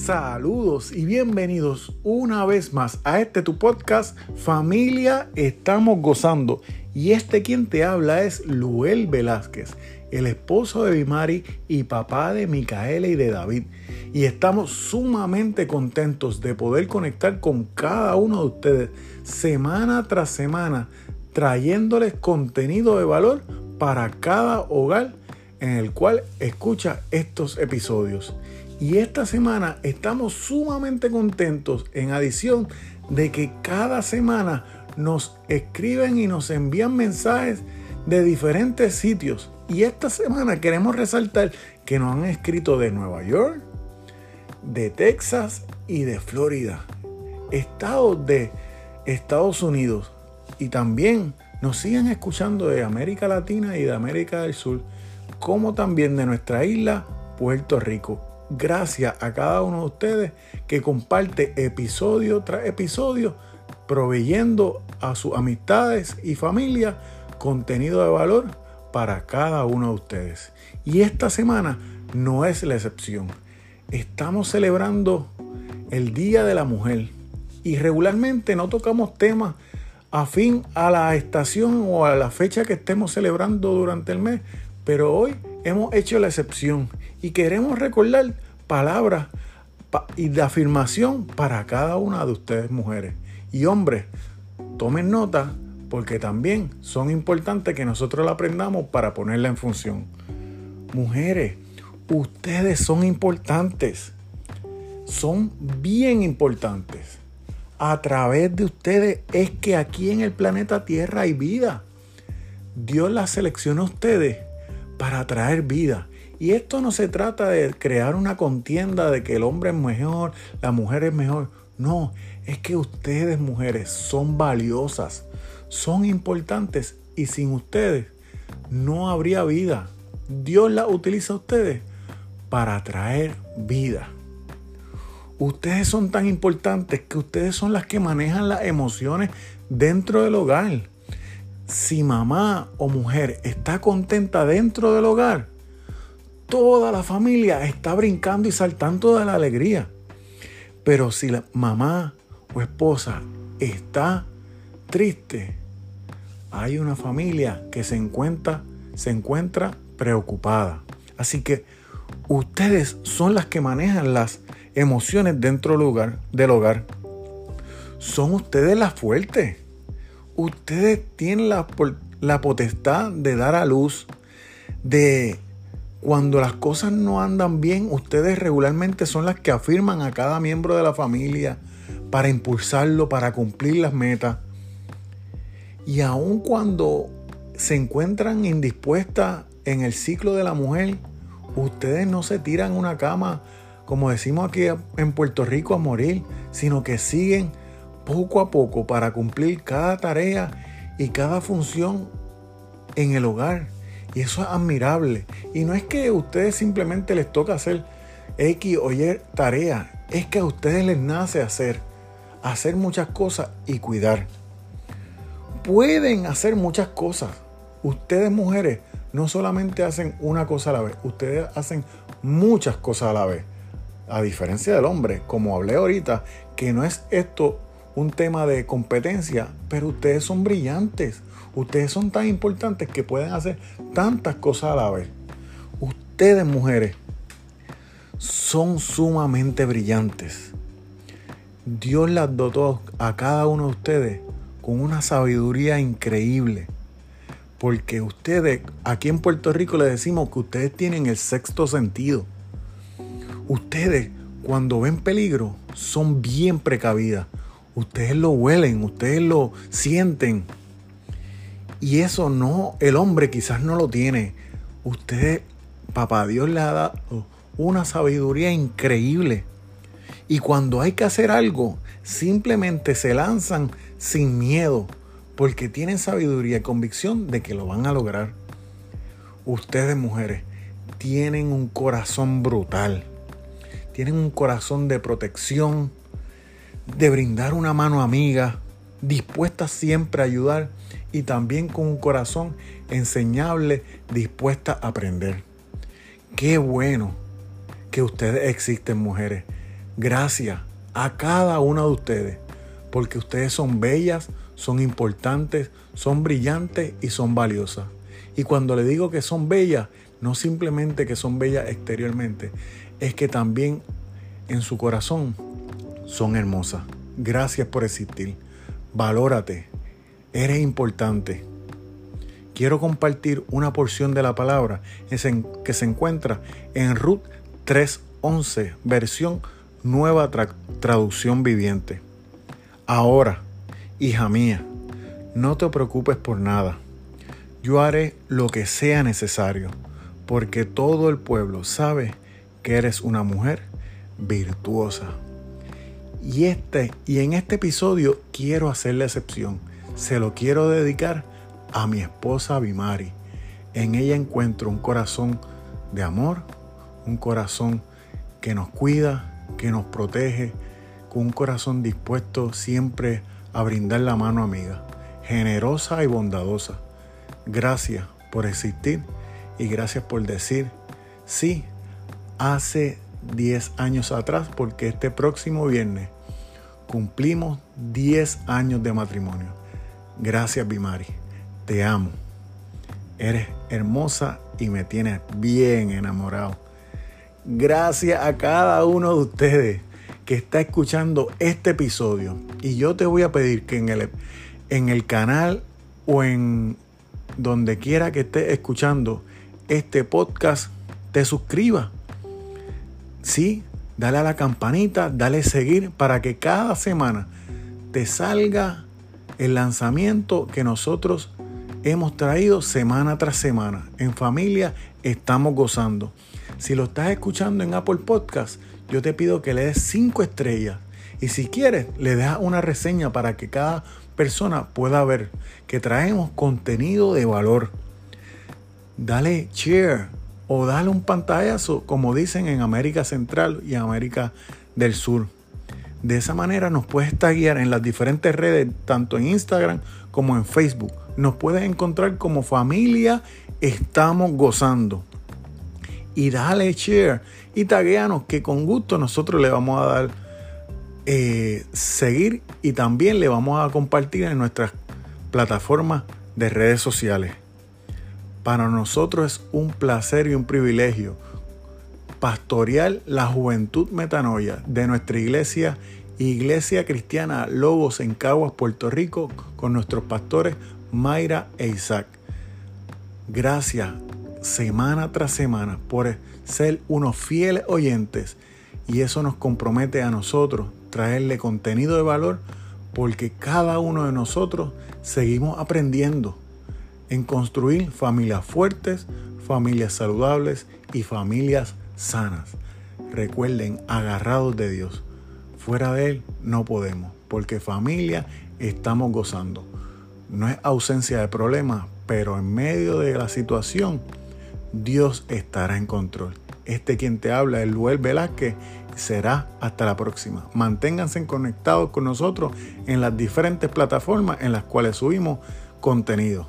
Saludos y bienvenidos una vez más a este tu podcast Familia Estamos Gozando. Y este quien te habla es Luel Velázquez, el esposo de Bimari y papá de Micaela y de David. Y estamos sumamente contentos de poder conectar con cada uno de ustedes semana tras semana, trayéndoles contenido de valor para cada hogar en el cual escucha estos episodios. Y esta semana estamos sumamente contentos en adición de que cada semana nos escriben y nos envían mensajes de diferentes sitios. Y esta semana queremos resaltar que nos han escrito de Nueva York, de Texas y de Florida. Estados de Estados Unidos. Y también nos siguen escuchando de América Latina y de América del Sur, como también de nuestra isla, Puerto Rico gracias a cada uno de ustedes que comparte episodio tras episodio, proveyendo a sus amistades y familia contenido de valor para cada uno de ustedes. Y esta semana no es la excepción. Estamos celebrando el Día de la Mujer y regularmente no tocamos temas afín a la estación o a la fecha que estemos celebrando durante el mes, pero hoy hemos hecho la excepción y queremos recordar palabras y de afirmación para cada una de ustedes mujeres. Y hombres, tomen nota porque también son importantes que nosotros la aprendamos para ponerla en función. Mujeres, ustedes son importantes. Son bien importantes. A través de ustedes es que aquí en el planeta Tierra hay vida. Dios las seleccionó a ustedes para traer vida. Y esto no se trata de crear una contienda de que el hombre es mejor, la mujer es mejor. No, es que ustedes mujeres son valiosas, son importantes y sin ustedes no habría vida. Dios la utiliza a ustedes para traer vida. Ustedes son tan importantes que ustedes son las que manejan las emociones dentro del hogar. Si mamá o mujer está contenta dentro del hogar, toda la familia está brincando y saltando de la alegría. Pero si la mamá o esposa está triste, hay una familia que se encuentra, preocupada. Así que ustedes son las que manejan las emociones dentro del hogar, del hogar. Son ustedes las fuertes. Ustedes tienen la, potestad de dar a luz, de cuando las cosas no andan bien, ustedes regularmente son las que afirman a cada miembro de la familia para impulsarlo, para cumplir las metas. Y aun cuando se encuentran indispuestas en el ciclo de la mujer, ustedes no se tiran una cama, como decimos aquí en Puerto Rico, a morir, sino que siguen poco a poco para cumplir cada tarea y cada función en el hogar. Y eso es admirable. Y no es que a ustedes simplemente les toca hacer X o Y tarea. Es que a ustedes les nace hacer. Hacer muchas cosas y cuidar. Pueden hacer muchas cosas. Ustedes mujeres no solamente hacen una cosa a la vez. Ustedes hacen muchas cosas a la vez. A diferencia del hombre, como hablé ahorita, que no es esto un tema de competencia, pero ustedes son brillantes. Ustedes son tan importantes que pueden hacer tantas cosas a la vez. Ustedes, mujeres, son sumamente brillantes. Dios las dotó a cada uno de ustedes con una sabiduría increíble. Porque ustedes, aquí en Puerto Rico le decimos que ustedes tienen el sexto sentido. Ustedes, cuando ven peligro, son bien precavidas. Ustedes lo huelen, ustedes lo sienten. Y eso no, el hombre quizás no lo tiene. Usted, papá Dios le ha dado una sabiduría increíble. Y cuando hay que hacer algo, simplemente se lanzan sin miedo, porque tienen sabiduría y convicción de que lo van a lograr. Ustedes mujeres tienen un corazón brutal, tienen un corazón de protección, de brindar una mano amiga, dispuesta siempre a ayudar y también con un corazón enseñable, dispuesta a aprender. Qué bueno que ustedes existen, mujeres. Gracias a cada una de ustedes, porque ustedes son bellas, son importantes, son brillantes y son valiosas. Y cuando le digo que son bellas, no simplemente que son bellas exteriormente, es que también en su corazón son hermosas. Gracias por existir. Valórate. Eres importante. Quiero compartir una porción de la palabra que se encuentra en Ruth 3.11, versión nueva traducción viviente. Ahora, hija mía, no te preocupes por nada. Yo haré lo que sea necesario, porque todo el pueblo sabe que eres una mujer virtuosa. Y, este, y en este episodio quiero hacer la excepción. Se lo quiero dedicar a mi esposa Bimari. En ella encuentro un corazón de amor, un corazón que nos cuida, que nos protege, con un corazón dispuesto siempre a brindar la mano amiga, generosa y bondadosa. Gracias por existir y gracias por decir sí hace 10 años atrás, porque este próximo viernes cumplimos 10 años de matrimonio. Gracias, Bimari. Te amo. Eres hermosa y me tienes bien enamorado. Gracias a cada uno de ustedes que está escuchando este episodio. Y yo te voy a pedir que en el, en el canal o en donde quiera que estés escuchando este podcast, te suscribas Sí, dale a la campanita, dale seguir para que cada semana te salga el lanzamiento que nosotros hemos traído semana tras semana. En familia estamos gozando. Si lo estás escuchando en Apple Podcast, yo te pido que le des 5 estrellas. Y si quieres, le dejas una reseña para que cada persona pueda ver que traemos contenido de valor. Dale share, o dale un pantallazo, como dicen en América Central y América del Sur. De esa manera nos puedes guiar en las diferentes redes, tanto en Instagram como en Facebook. Nos puedes encontrar como familia Estamos Gozando. Y dale share y tagueanos que con gusto nosotros le vamos a dar eh, seguir y también le vamos a compartir en nuestras plataformas de redes sociales. Para nosotros es un placer y un privilegio pastorear la juventud metanoia de nuestra iglesia, Iglesia Cristiana Lobos en Caguas, Puerto Rico, con nuestros pastores Mayra e Isaac. Gracias semana tras semana por ser unos fieles oyentes y eso nos compromete a nosotros traerle contenido de valor porque cada uno de nosotros seguimos aprendiendo en construir familias fuertes, familias saludables y familias sanas. Recuerden, agarrados de Dios. Fuera de Él no podemos, porque familia estamos gozando. No es ausencia de problemas, pero en medio de la situación, Dios estará en control. Este quien te habla es Luel Velázquez. Será hasta la próxima. Manténganse conectados con nosotros en las diferentes plataformas en las cuales subimos contenido.